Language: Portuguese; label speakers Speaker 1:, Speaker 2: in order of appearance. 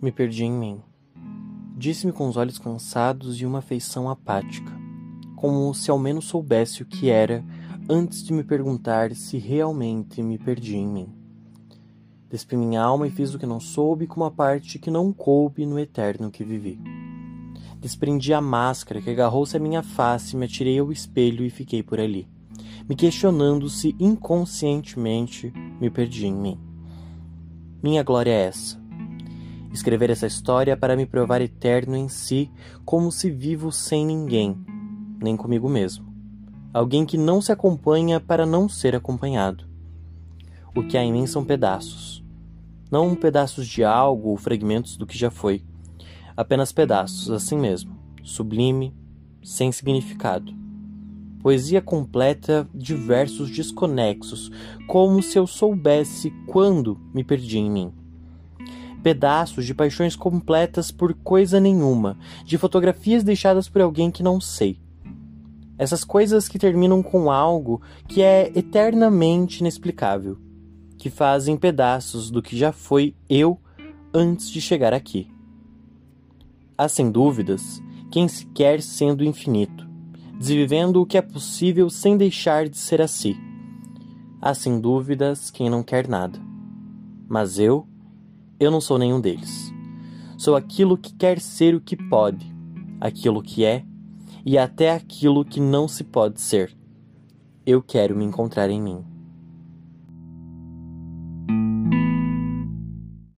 Speaker 1: Me perdi em mim. Disse-me com os olhos cansados e uma feição apática, como se ao menos soubesse o que era antes de me perguntar se realmente me perdi em mim. Despi minha alma e fiz o que não soube com uma parte que não coube no eterno que vivi. Desprendi a máscara que agarrou-se à minha face, me atirei ao espelho e fiquei por ali, me questionando se inconscientemente me perdi em mim. Minha glória é essa Escrever essa história para me provar eterno em si, como se vivo sem ninguém, nem comigo mesmo. Alguém que não se acompanha para não ser acompanhado. O que há em mim são pedaços. Não pedaços de algo ou fragmentos do que já foi. Apenas pedaços, assim mesmo, sublime, sem significado. Poesia completa de versos desconexos, como se eu soubesse quando me perdi em mim pedaços de paixões completas por coisa nenhuma, de fotografias deixadas por alguém que não sei. Essas coisas que terminam com algo que é eternamente inexplicável, que fazem pedaços do que já foi eu antes de chegar aqui. Há sem dúvidas quem se quer sendo infinito, desvivendo o que é possível sem deixar de ser assim. Há sem dúvidas quem não quer nada. Mas eu eu não sou nenhum deles. Sou aquilo que quer ser o que pode, aquilo que é e até aquilo que não se pode ser. Eu quero me encontrar em mim.